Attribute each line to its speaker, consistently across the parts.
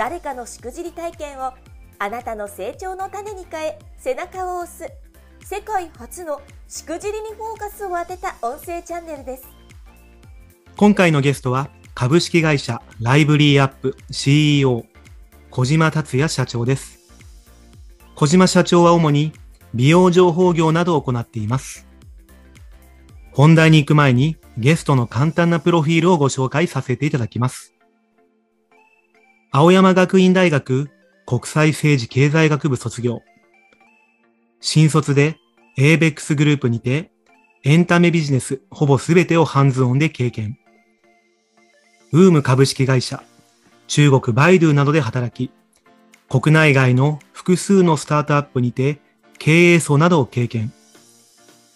Speaker 1: 誰かのしくじり体験をあなたの成長の種に変え背中を押す。世界初のしくじりにフォーカスを当てた音声チャンネルです。
Speaker 2: 今回のゲストは株式会社ライブリーアップ CEO 小島達也社長です。小島社長は主に美容情報業などを行っています。本題に行く前にゲストの簡単なプロフィールをご紹介させていただきます。青山学院大学国際政治経済学部卒業。新卒で ABEX グループにてエンタメビジネスほぼすべてをハンズオンで経験。ウーム株式会社、中国バイドゥなどで働き、国内外の複数のスタートアップにて経営層などを経験。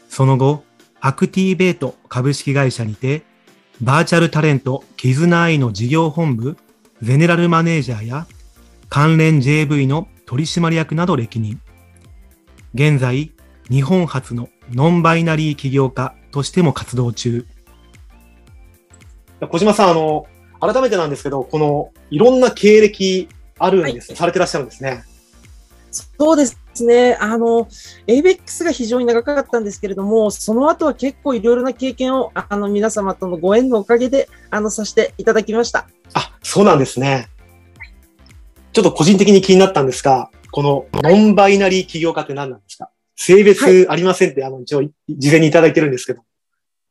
Speaker 2: その後、アクティベート株式会社にてバーチャルタレントキズナアイの事業本部ゼネラルマネージャーや関連 JV の取締役など歴任。現在、日本初のノンバイナリー起業家としても活動中。小島さん、あの、改めてなんですけど、このいろんな経歴あるんです、はい、されてらっしゃるんですね。
Speaker 3: そうですね。あの、ABEX が非常に長かったんですけれども、その後は結構いろいろな経験を、あの、皆様とのご縁のおかげで、あの、させていただきました。
Speaker 2: あ、そうなんですね。ちょっと個人的に気になったんですが、このノンバイナリー起業家って何なんですか？性別ありませんって、はい、あの、一応、事前にいただいてるんですけど。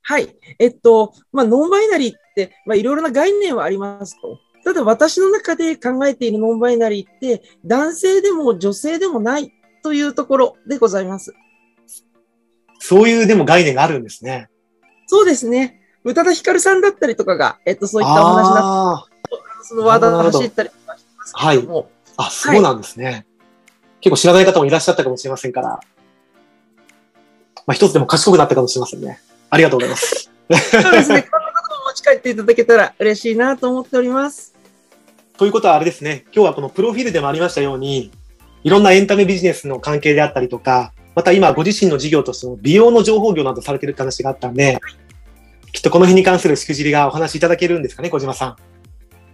Speaker 3: はい。えっと、まあ、ノンバイナリーって、まあ、いろいろな概念はありますと。ただ私の中で考えているノンバイナリーって、男性でも女性でもないというところでございます。
Speaker 2: そういうでも概念があるんですね。
Speaker 3: そうですね。宇多田ヒカルさんだったりとかが、えっと、そういったお話だったそのワードが走ったりとかしてますけども。はい。
Speaker 2: あ、そうなんですね、はい。結構知らない方もいらっしゃったかもしれませんから。まあ、一つでも賢くなったかもしれませんね。ありがとうございます。
Speaker 3: そうですね。このことも持ち帰っていただけたら嬉しいなと思っております。
Speaker 2: ということはあれですね。今日はこのプロフィールでもありましたように、いろんなエンタメビジネスの関係であったりとか、また今ご自身の事業としての美容の情報業などされてるって話があったんで、きっとこの辺に関するしくじりがお話しいただけるんですかね、小島さん。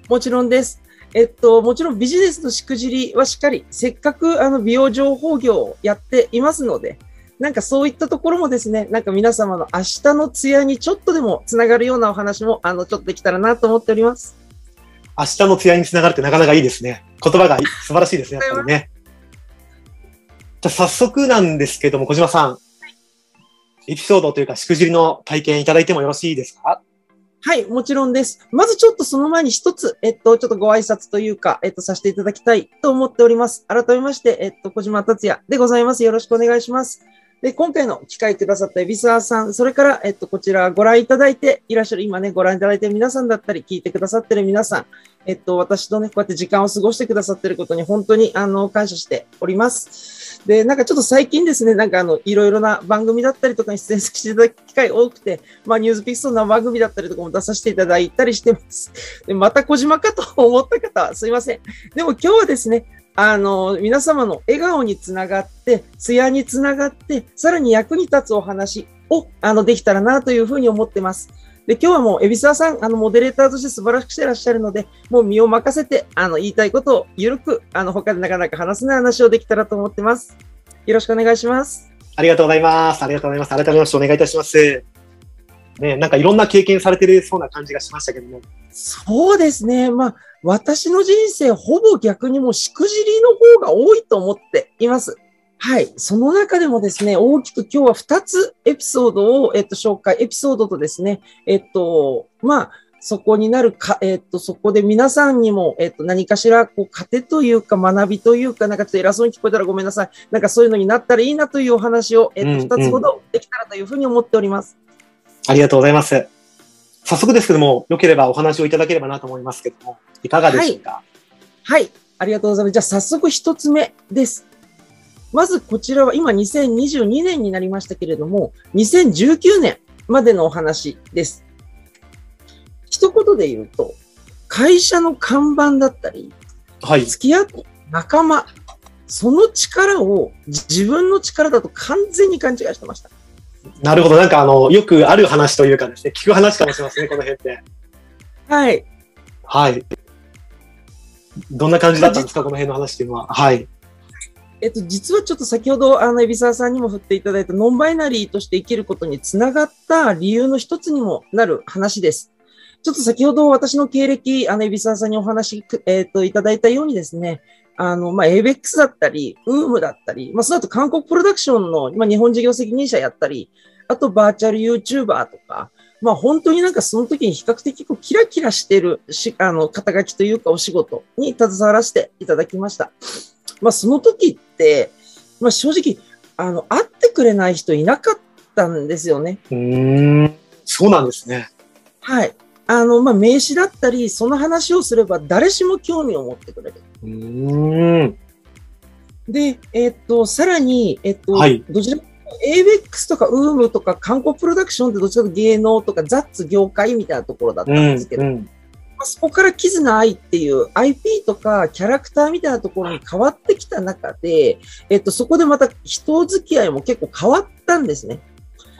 Speaker 3: もちろんです。えっと、もちろんビジネスのしくじりはしっかり、せっかくあの美容情報業をやっていますので、なんかそういったところもですね、なんか皆様の明日のツヤにちょっとでもつながるようなお話も、あの、ちょっとできたらなと思っております。
Speaker 2: 明日のツヤにつながるってなかなかいいですね。言葉が素晴らしいですね、やっぱりね。じゃ早速なんですけども、小島さん。エピソードというか、しくじりの体験いただいてもよろしいですか？
Speaker 3: はい、もちろんです。まずちょっとその前に一つ、えっと、ちょっとご挨拶というか、えっと、させていただきたいと思っております。改めまして、えっと、小島達也でございます。よろしくお願いします。で、今回の機会くださった海老沢さん、それから、えっと、こちらご覧いただいていらっしゃる、今ね、ご覧いただいている皆さんだったり、聞いてくださっている皆さん、えっと、私とね、こうやって時間を過ごしてくださっていることに本当に、あの、感謝しております。で、なんかちょっと最近ですね、なんかあの、いろいろな番組だったりとかに出演していただく機会多くて、まあ、ニュースピクスの生番組だったりとかも出させていただいたりしてます。で、また小島かと思った方はすいません。でも今日はですね、あの、皆様の笑顔につながって、艶につながって、さらに役に立つお話を、あの、できたらなというふうに思ってます。で、今日はもう、海老沢さん、あの、モデレーターとして素晴らしくしてらっしゃるので、もう身を任せて、あの、言いたいことをゆるく、あの、他でなかなか話せない話をできたらと思ってます。よろしくお願いします。
Speaker 2: ありがとうございます。ありがとうございます。改めましてお願いいたします。ね、なんかいろんな経験されてるそうな感じがしましたけども。
Speaker 3: そうですね。まあ、私の人生、ほぼ逆にもしくじりの方が多いと思っています。はい。その中でもですね、大きく今日は2つエピソードを、えっと、紹介、エピソードとですね、えっと、まあ、そこになるか、えっと、そこで皆さんにも、えっと、何かしら、こう、糧というか、学びというか、なんかちょっと偉そうに聞こえたらごめんなさい。なんかそういうのになったらいいなというお話を、えっと、2つほどできたらというふうに思っております。うん
Speaker 2: うん、ありがとうございます。早速ですけども、よければお話をいただければなと思いますけども、いかがでしょうか、
Speaker 3: はい、はい。ありがとうございます。じゃあ早速一つ目です。まずこちらは今2022年になりましたけれども、2019年までのお話です。一言で言うと、会社の看板だったり、
Speaker 2: はい。
Speaker 3: 付き合った仲間、その力を自分の力だと完全に勘違いしてました。
Speaker 2: なるほど。なんかあの、よくある話というかですね、聞く話かもしれませんね、この辺って。
Speaker 3: はい。
Speaker 2: はい。どんな感じだったんですか、この辺の話っていうのは？はい。
Speaker 3: えっと、実はちょっと先ほど、あの、海老沢さんにも振っていただいたノンバイナリーとして生きることにつながった理由の一つにもなる話です。ちょっと先ほど私の経歴、あの、海老沢さんにお話、えっと、いただいたようにですね、あの、まあ、ABEX だったり、UM だったり、まあ、その後韓国プロダクションの、まあ、日本事業責任者やったり、あとバーチャル YouTuber とか、まあ本当になんかその時に比較的こうキラキラしてるし、あの、肩書きというかお仕事に携わらせていただきました。まあその時って、まあ正直、あの、会ってくれない人いなかったんですよね。
Speaker 2: うーん。そうなんですね。
Speaker 3: はい。あの、まあ名刺だったり、その話をすれば誰しも興味を持ってくれる。
Speaker 2: うーん。
Speaker 3: で、えっと、さらに、えっと、
Speaker 2: はい
Speaker 3: どちらか ABEX とか UM とか韓国プロダクションってどちらか芸能とかザッツ業界みたいなところだった
Speaker 2: うんん
Speaker 3: ですけど、
Speaker 2: うん。
Speaker 3: まあそこからキズナアイっていう IP とかキャラクターみたいなところに変わってきた中で、えっと、そこでまた人付き合いも結構変わったんですね。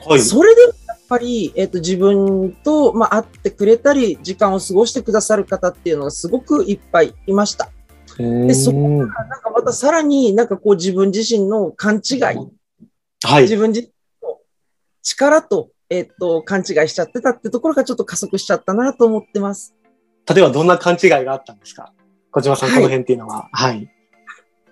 Speaker 2: はい。
Speaker 3: それでもやっぱり、えっと、自分と、まあ、会ってくれたり、時間を過ごしてくださる方っていうのがすごくいっぱいいました。でそこ
Speaker 2: うん
Speaker 3: なんかまたさらになんかこう自分自身の勘違い、
Speaker 2: はい。
Speaker 3: 自分自身の力と、えっと、勘違いしちゃってたってところがちょっと加速しちゃったなと思ってます。
Speaker 2: 例えばどんな勘違いがあったんですか？小島さん、
Speaker 3: はい
Speaker 2: この辺っていうのは。はい。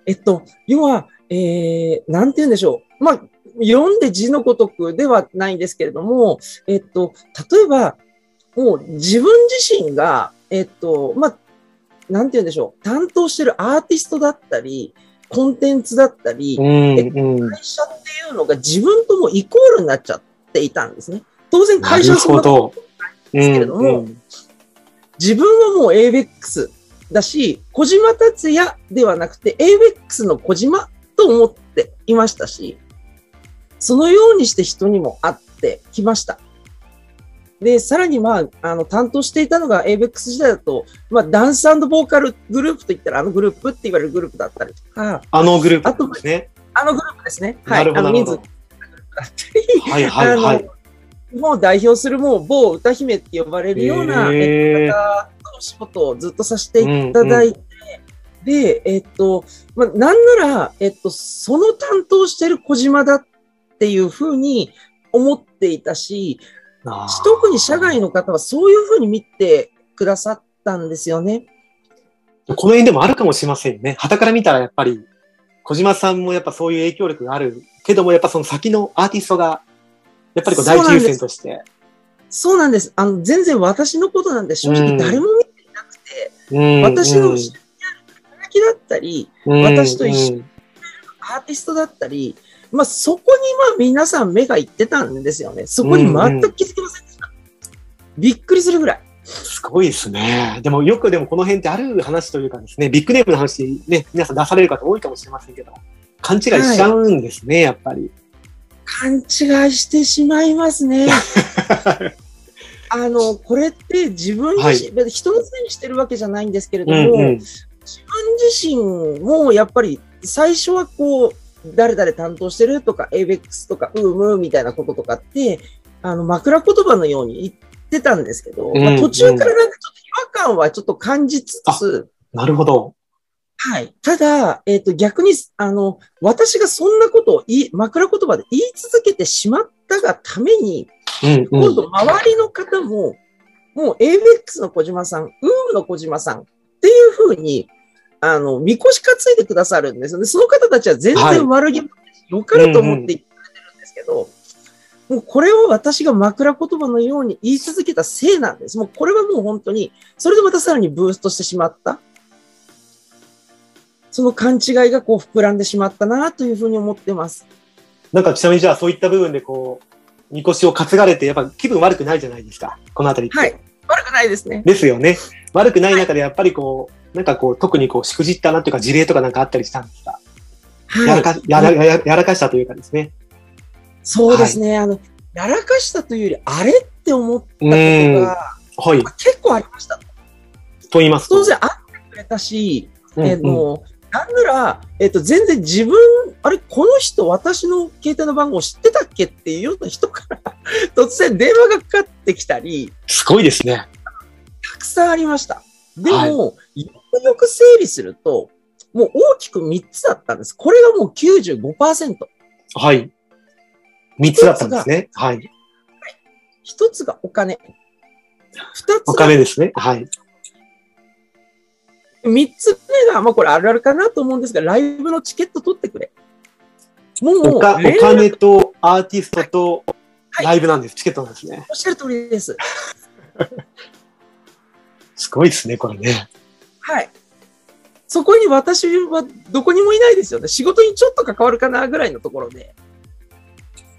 Speaker 3: えっと、要は、えー、なんて言うんでしょう。まあ、読んで字のごとくではないんですけれども、えっと、例えば、もう自分自身が、えっと、まあ、なんて言うんでしょう。担当してるアーティストだったり、コンテンツだったり、
Speaker 2: うん、うん。
Speaker 3: 会社っていうのが自分ともイコールになっちゃっていたんですね。当然会社はそんな
Speaker 2: ほど。
Speaker 3: ですけれども
Speaker 2: うんうん
Speaker 3: 自分はもう ABEX だし、小島達也ではなくて ABEX の小島と思っていましたし、そのようにして人にも会ってきました。で、さらにまあ、あの、担当していたのが ABEX 時代だと、まあ、ダンスボーカルグループといったらあのグループって言われるグループだったりとか、
Speaker 2: あのグループですね。
Speaker 3: あのグループですね。は
Speaker 2: ない。
Speaker 3: あの人数だったり、
Speaker 2: はいはいはい。
Speaker 3: もう代表するもう某歌姫って呼ばれるような、方とお仕事をずっとさせていただいて、で、えっと、まあ、なんなら、えっと、その担当してる小島だっていうふうに思っていたし、特に社外の方はそういうふうに見てくださったんですよね。
Speaker 2: この辺でもあるかもしれませんよね。旗から見たらやっぱり、小島さんもやっぱそういう影響力があるけども、やっぱその先のアーティストが、やっぱりこう第一優先として。
Speaker 3: そうなんです。あの、全然私のことなんで正直誰も見ていなくて、
Speaker 2: うん
Speaker 3: 私の後ろにある働きだったり、
Speaker 2: うん
Speaker 3: 私と一緒
Speaker 2: うん
Speaker 3: アーティストだったり、まあ、そこにまあ皆さん目がいってたんですよね。そこに全く気づきませんでした。びっくりするぐらい。
Speaker 2: すごいですね。でもよくでもこの辺ってある話というかですね、ビッグネームの話ね、皆さん出される方多いかもしれませんけど、勘違いしちゃうんですね、やっぱり。
Speaker 3: 勘違いしてしまいますね。あの、これって自分自身、別に人のせいにしてるわけじゃないんですけれども、
Speaker 2: うんうん。
Speaker 3: 自分自身もやっぱり最初はこう、誰々担当してるとか、ABEX とか、UM みたいなこととかって、あの、枕言葉のように言ってたんですけど、
Speaker 2: うん
Speaker 3: まあ、途中からなんかちょっと違和感はちょっと感じつつ、
Speaker 2: なるほど。
Speaker 3: はい。ただ、えっ、と、逆に、あの、私がそんなことを言い、枕言葉で言い続けてしまったがために、
Speaker 2: うんうん。
Speaker 3: 今度周りの方も、もう ABEX の小島さん、UM の小島さんっていうふうに、あの、みこし担いでくださるんですよね。その方たちは全
Speaker 2: はい
Speaker 3: 然悪気もよかれと思って言ってるんですけど、もうこれを私が枕言葉のように言い続けたせいなんです。もうこれはもう本当に、それでまたさらにブーストしてしまった。その勘違いがこう膨らんでしまったなというふうに思ってます。
Speaker 2: なんかちなみにじゃあそういった部分でこう、みこしを担がれて、やっぱ気分悪くないじゃないですか。このあたりって。
Speaker 3: はい。悪くないですね。
Speaker 2: ですよね。悪くない中でやっぱりこう、なんかこう、特にこう、しくじったなというか、事例とかなんかあったりしたんですか、
Speaker 3: はい。
Speaker 2: やらか、やら、やらやらかしたというかですね。
Speaker 3: そうですね。あの、やらかしたというより、あれって思ったことが、
Speaker 2: はい。
Speaker 3: 結構ありました。
Speaker 2: と言いますと。
Speaker 3: 当然会ってくれたし、
Speaker 2: うん
Speaker 3: えーもうなんなら、えっ、と、全然自分、あれ、この人、私の携帯の番号知ってたっけっていうような人から、突然電話がかかってきたり、
Speaker 2: すごいですね。
Speaker 3: たくさんありました。でも、
Speaker 2: はい
Speaker 3: よく整理すると、もう大きく3つだったんです。これがもう95%。
Speaker 2: はい。三つだったんですね。はい。
Speaker 3: 一つがお金。二つ
Speaker 2: お
Speaker 3: が
Speaker 2: 金ですね。はい。
Speaker 3: 三つ目が、まあこれあるあるかなと思うんですが、ライブのチケット取ってくれ。もう、
Speaker 2: お金とアーティストと
Speaker 3: はい
Speaker 2: ライブなんです。チケットなんですね。
Speaker 3: おっしゃる通りです。
Speaker 2: すごいですね、これね。
Speaker 3: はい。そこに私はどこにもいないですよね。仕事にちょっと関わるかなぐらいのところで。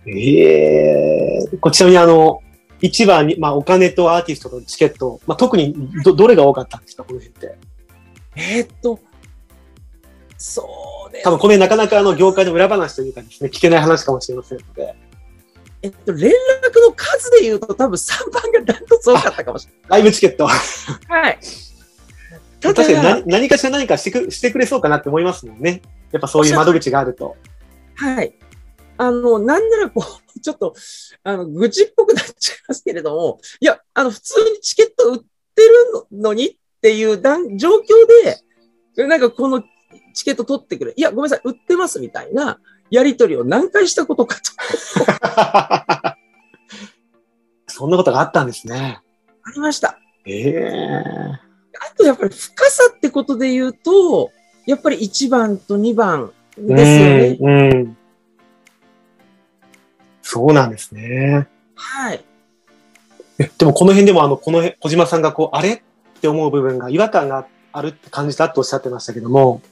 Speaker 2: ええこちらにあの、一番に、まあ、お金とアーティストとチケット、まあ、特にど、どれが多かったんですか、この辺って？
Speaker 3: えーっと、そうです
Speaker 2: 多分これなかなかあの、業界の裏話というかですね、聞けない話かもしれませんので。
Speaker 3: えっと、連絡の数で言うと多分3番がダントツ多かったかもしれ
Speaker 2: ライブチケット。
Speaker 3: ない。はい。た
Speaker 2: 確かに
Speaker 3: だ、
Speaker 2: 何何かしら何かしてくしてくれそうかなって思いますもんね。やっぱそういう窓口があると。
Speaker 3: はい。あの、なんならこう、ちょっと、あの、愚痴っぽくなっちゃいますけれども、いや、あの、普通にチケット売ってるのにっていう段状況で、なんかこのチケット取ってくれ。いや、ごめんなさい、売ってますみたいなやりとりを何回したことかと。
Speaker 2: そんなことがあったんですね。
Speaker 3: ありました。
Speaker 2: ええ
Speaker 3: あとやっぱり深さってことで言うと、やっぱり1番と2番ですよね。
Speaker 2: うん。うん。そうなんですね。
Speaker 3: はい。
Speaker 2: えでもこの辺でもあの、この辺、小島さんがこう、あれって思う部分が違和感があるって感じたとおっしゃってましたけども、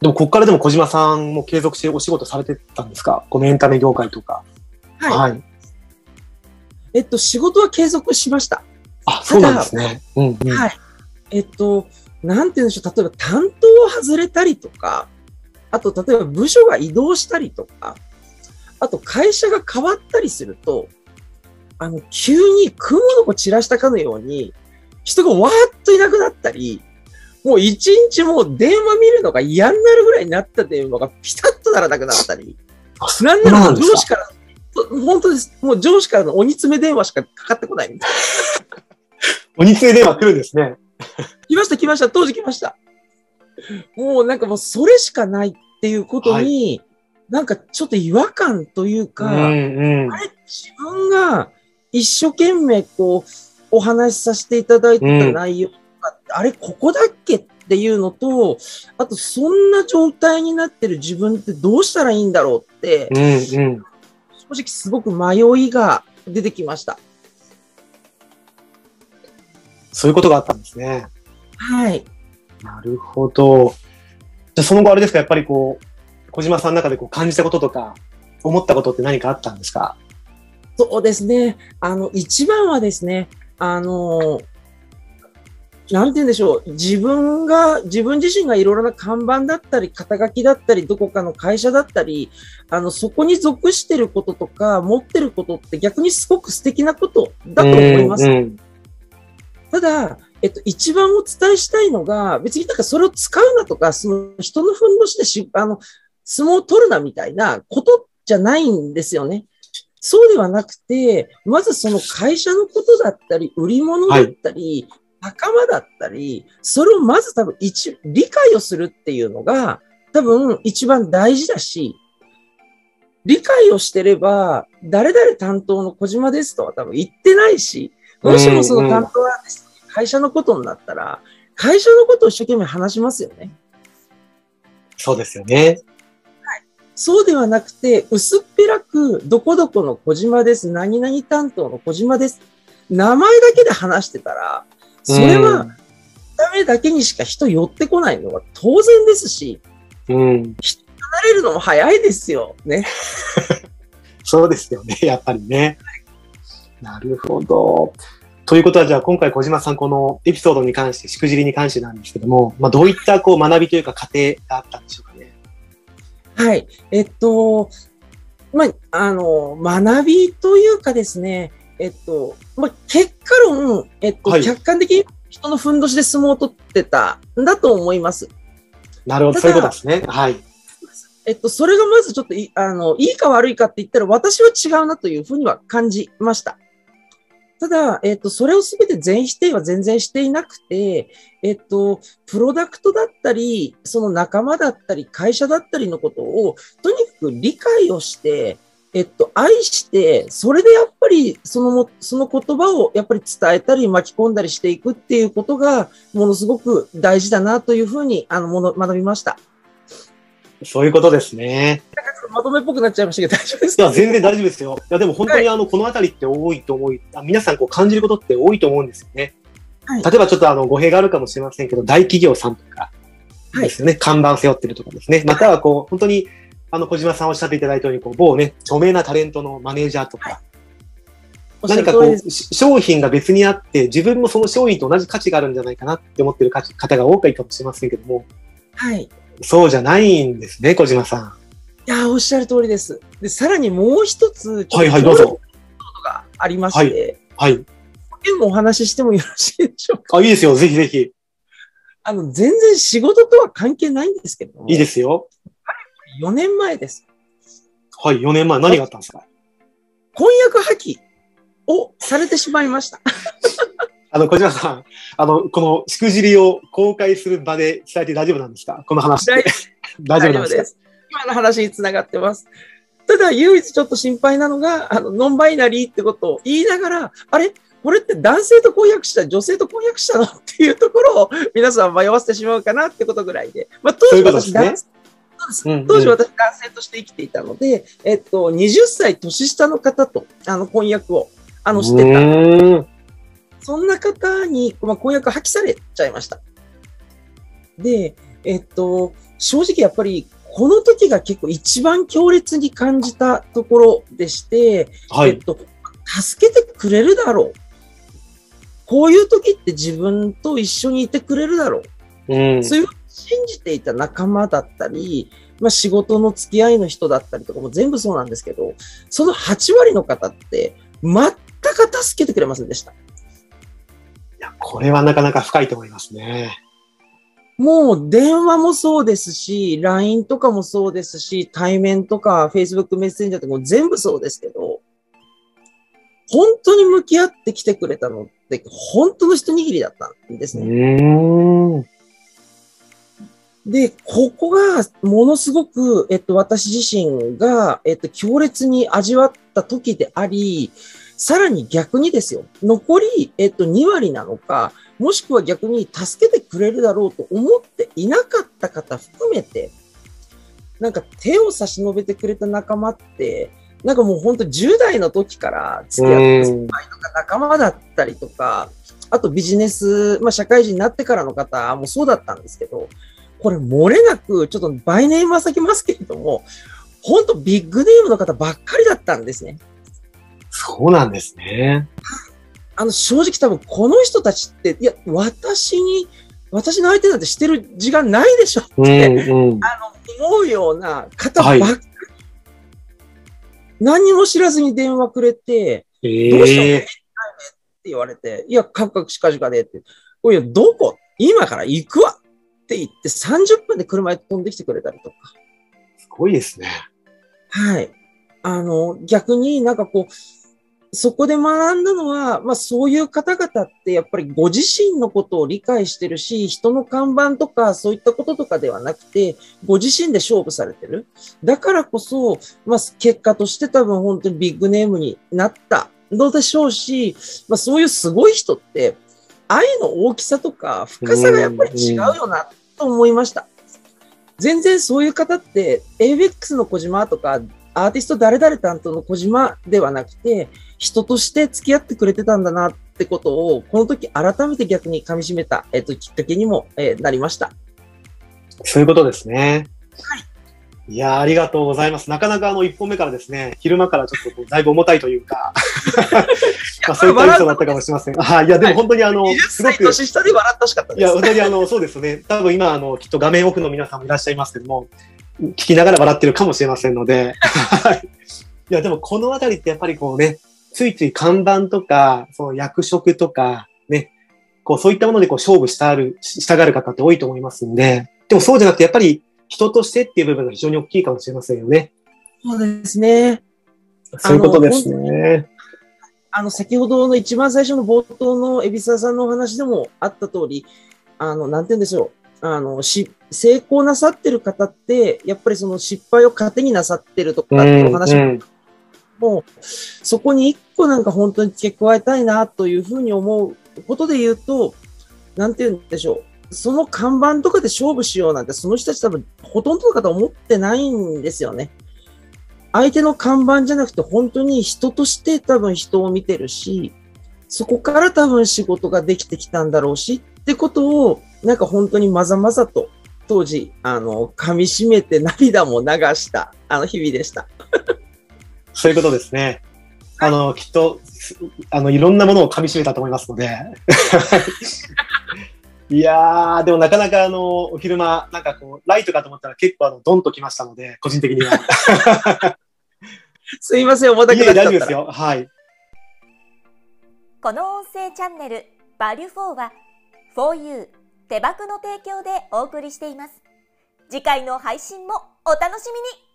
Speaker 2: でもここからでも小島さんも継続してお仕事されてたんですか？このエンタメ業界とか。
Speaker 3: はい。
Speaker 2: はい。
Speaker 3: えっと、仕事は継続しました。
Speaker 2: あ、そうなんですね。うん、うん。
Speaker 3: はい。えっと、なんて言うんでしょう。例えば担当を外れたりとか、あと、例えば部署が移動したりとか、あと会社が変わったりすると、あの、急に雲の子散らしたかのように、人がわーっといなくなったり、もう一日もう電話見るのが嫌になるぐらいになった電話がピタッとならなくなったり、なんなら上司から、本当です。もう上司からの鬼詰め電話しかかかってこないみたいな。
Speaker 2: 鬼杖電話来るんですね。
Speaker 3: 来ました、来ました、当時来ました。もうなんかもうそれしかないっていうことに、なんかちょっと違和感というか、
Speaker 2: うん、うん
Speaker 3: あ。れ自分が一生懸命こう、お話しさせていただいた内容とか、あれここだっけっていうのと、あとそんな状態になってる自分ってどうしたらいいんだろうって、
Speaker 2: うん、うん。
Speaker 3: 正直すごく迷いが出てきました。
Speaker 2: そういうことがあったんですね。
Speaker 3: はい。
Speaker 2: なるほど。じゃあその後あれですか、やっぱりこう、小島さんの中でこう感じたこととか、思ったことって何かあったんですか？
Speaker 3: そうですね。あの、一番はですね、あの、なんて言うんでしょう。自分が、自分自身がいろいろな看板だったり、肩書きだったり、どこかの会社だったり、あの、そこに属してることとか、持ってることって逆にすごく素敵なことだと思います。
Speaker 2: うんうん
Speaker 3: ただ、えっと、一番お伝えしたいのが、別になんかそれを使うなとか、その人のふんどしでし、あの、相撲を取るなみたいなことじゃないんですよね。そうではなくて、まずその会社のことだったり、売り物だったり、仲間だったり、それをまず多分一、理解をするっていうのが、多分一番大事だし、理解をしてれば、誰々担当の小島ですとは多分言ってないし、もしもその担当アーティストに会社のことになったら、会社のことを一生懸命話しますよね。
Speaker 2: そうですよね。
Speaker 3: そうではなくて、薄っぺらく、どこどこの小島です、何々担当の小島です。名前だけで話してたら、それは、ダメだけにしか人寄ってこないのは当然ですし、
Speaker 2: うん、うん。
Speaker 3: 離れるのも早いですよ。ね。
Speaker 2: そうですよね、やっぱりね。なるほど。ということは、じゃあ今回小島さん、このエピソードに関して、しくじりに関してなんですけども、まあ、どういったこう学びというか過程があったんでしょうかね？
Speaker 3: はい。えっと、まあ、あの、学びというかですね、えっと、まあ、結果論、えっと、
Speaker 2: はい
Speaker 3: 客観的に人のふんどしで相撲を取ってたんだと思います。
Speaker 2: なるほど、そういうことですね。はい。
Speaker 3: えっと、それがまずちょっとい、あの、いいか悪いかって言ったら、私は違うなというふうには感じました。ただ、えっと、それをすべて全否定は全然していなくて、えっと、プロダクトだったり、その仲間だったり、会社だったりのことを、とにかく理解をして、えっと、愛して、それでやっぱり、そのも、その言葉をやっぱり伝えたり巻き込んだりしていくっていうことが、ものすごく大事だなというふうに、あの、もの、学びました。
Speaker 2: そういうことですね。
Speaker 3: まとめっぽくなっちゃいましたけど、大丈夫です
Speaker 2: いや、
Speaker 3: か
Speaker 2: 全然大丈夫ですよ。いや、でも本当にあの、このあたりって多いと思い、あ皆さんこう感じることって多いと思うんですよね。
Speaker 3: はい
Speaker 2: 例えばちょっとあの、語弊があるかもしれませんけど、大企業さんとか
Speaker 3: はい
Speaker 2: ですよね。看板背負ってるとかですね。またはこう、本当に、あの、小島さんおっしゃっていただいたように、こう、某ね、著名なタレントのマネージャーとか、
Speaker 3: おっしゃ
Speaker 2: 何かこう、し商品が別にあって、自分もその商品と同じ価値があるんじゃないかなって思ってる方が多いかもしれませんけども、
Speaker 3: はい。
Speaker 2: そうじゃないんですね、小島さん。
Speaker 3: いやー、おっしゃる通りです。で、さらにもう一つ、
Speaker 2: はいはい、どうぞ。
Speaker 3: がありまして、
Speaker 2: はい。
Speaker 3: でもお話ししてもよろしいでしょうか？
Speaker 2: あ、いいですよ、ぜひぜひ。
Speaker 3: あの、全然仕事とは関係ないんですけども、
Speaker 2: いいですよ。
Speaker 3: 4年前です。
Speaker 2: はい、4年前何があったんですか？
Speaker 3: 婚約破棄をされてしまいました。
Speaker 2: あの、小島さん、あの、このしくじりを公開する場で伝えて大丈夫なんですか？この話。大丈夫なんですか？
Speaker 3: 今の話につながってます。ただ、唯一ちょっと心配なのが、あの、ノンバイナリーってことを言いながら、あれ？これって男性と婚約した、女性と婚約したのっていうところを皆さん迷わせてしまうかなってことぐらいで。まあ、当時私男性、当時私男性として生きていたので、えっと、20歳年下の方と、あの、婚約を、あの、して
Speaker 2: う
Speaker 3: た。そんな方に、まあ、婚約破棄されちゃいました。で、えっと、正直やっぱり、この時が結構一番強烈に感じたところでして、
Speaker 2: はい。
Speaker 3: えっと、助けてくれるだろう。こういう時って自分と一緒にいてくれるだろう。
Speaker 2: うん。
Speaker 3: そういう信じていた仲間だったり、まあ仕事の付き合いの人だったりとかも全部そうなんですけど、その8割の方って全く助けてくれませんでした。
Speaker 2: いやこれはなかなか深いと思いますね。
Speaker 3: もう電話もそうですし、LINE とかもそうですし、対面とか Facebook メッセンジャーとかも全部そうですけど、本当に向き合ってきてくれたのって、本当の一握りだったんです
Speaker 2: う
Speaker 3: ね。で、ここがものすごく、えっと、私自身が、えっと、強烈に味わった時であり、さらに逆にですよ、残り、えっと、2割なのか、もしくは逆に助けてくれるだろうと思っていなかった方含めて、なんか手を差し伸べてくれた仲間って、なんかもう本当10代の時から付き合って先輩とか仲間だったりとか、あとビジネス、まあ社会人になってからの方もそうだったんですけど、これ漏れなく、ちょっとバイネームは先ますけれども、本当ビッグネームの方ばっかりだったんですね。
Speaker 2: そうなんですね。
Speaker 3: あの、正直多分この人たちって、いや、私に、私の相手なんてしてる時間ないでしょ
Speaker 2: うん、
Speaker 3: って、
Speaker 2: うん。
Speaker 3: あの、思うような方ばっかり。
Speaker 2: は
Speaker 3: 何にも知らずに電話くれて、
Speaker 2: え
Speaker 3: どうしたの？
Speaker 2: え
Speaker 3: って言われて、いや、カクカクしかじかでって。どこ？今から行くわって言って30分で車で飛んできてくれたりとか。
Speaker 2: すごいですね。
Speaker 3: はい。あの、逆になんかこう、そこで学んだのは、まあそういう方々ってやっぱりご自身のことを理解してるし、人の看板とかそういったこととかではなくて、ご自身で勝負されてる。だからこそ、まあ結果として多分本当にビッグネームになったのでしょうし、まあそういうすごい人って、愛の大きさとか深さがやっぱり違うよなと思いました。全然そういう方って、ABEX の小島とか、アーティスト誰々担当の小島ではなくて、人として付き合ってくれてたんだなってことを、この時改めて逆に噛み締めた、えっと、きっかけにも、えーなりました。
Speaker 2: そういうことですね。いやーありがとうございます。なかなかあの、一本目からですね、昼間からちょっとだいぶ重たいというか、まあそういったエピソードだったかもしれません。はい、いや、でも本当にあの、
Speaker 3: 20
Speaker 2: すごく、
Speaker 3: 歳年下で笑ってほしかった
Speaker 2: いや、
Speaker 3: です。
Speaker 2: 本当にあの、そうですね。多分今、あの、きっと画面オフの皆さんもいらっしゃいますけども、聞きながら笑ってるかもしれませんので、はい。いや、でもこのあたりってやっぱりこうね、ついつい看板とか、その役職とか、ね、こうそういったものでこう勝負したる、したがる方って多いと思いますんで、でもそうじゃなくてやっぱり人としてっていう部分が非常に大きいかもしれませんよね。
Speaker 3: そうですね。
Speaker 2: そういうことですね。
Speaker 3: あの、先ほどの一番最初の冒頭の海老沢さんのお話でもあった通り、あの、なんて言うんでしょう。あの、し、成功なさってる方って、やっぱりその失敗を糧になさってるとかっていうお話も、
Speaker 2: うん
Speaker 3: もうそこに一個なんか本当に付け加えたいなというふうに思うことで言うと、なんて言うんでしょう。その看板とかで勝負しようなんて、その人たち多分、ほとんどの方思ってないんですよね。相手の看板じゃなくて、本当に人として多分人を見てるし、そこから多分仕事ができてきたんだろうし、ってことを、なんか本当にまざまざと、当時、あの、噛み締めて涙も流した、あの日々でした。
Speaker 2: そういうことですね。あの、きっと、すあの、いろんなものを噛み締めたと思いますので。いやー、でもなかなかあの、お昼間、なんかこう、ライトかと思ったら結構あの、ドンときましたので、個人的には。
Speaker 3: すいません、重た
Speaker 2: いえ、
Speaker 3: くなっちゃったら。
Speaker 2: 大丈夫ですよ。はい。
Speaker 1: この音声チャンネルバリュフォーは 4U 手箱の提供でお送りしています。次回の配信もお楽しみに。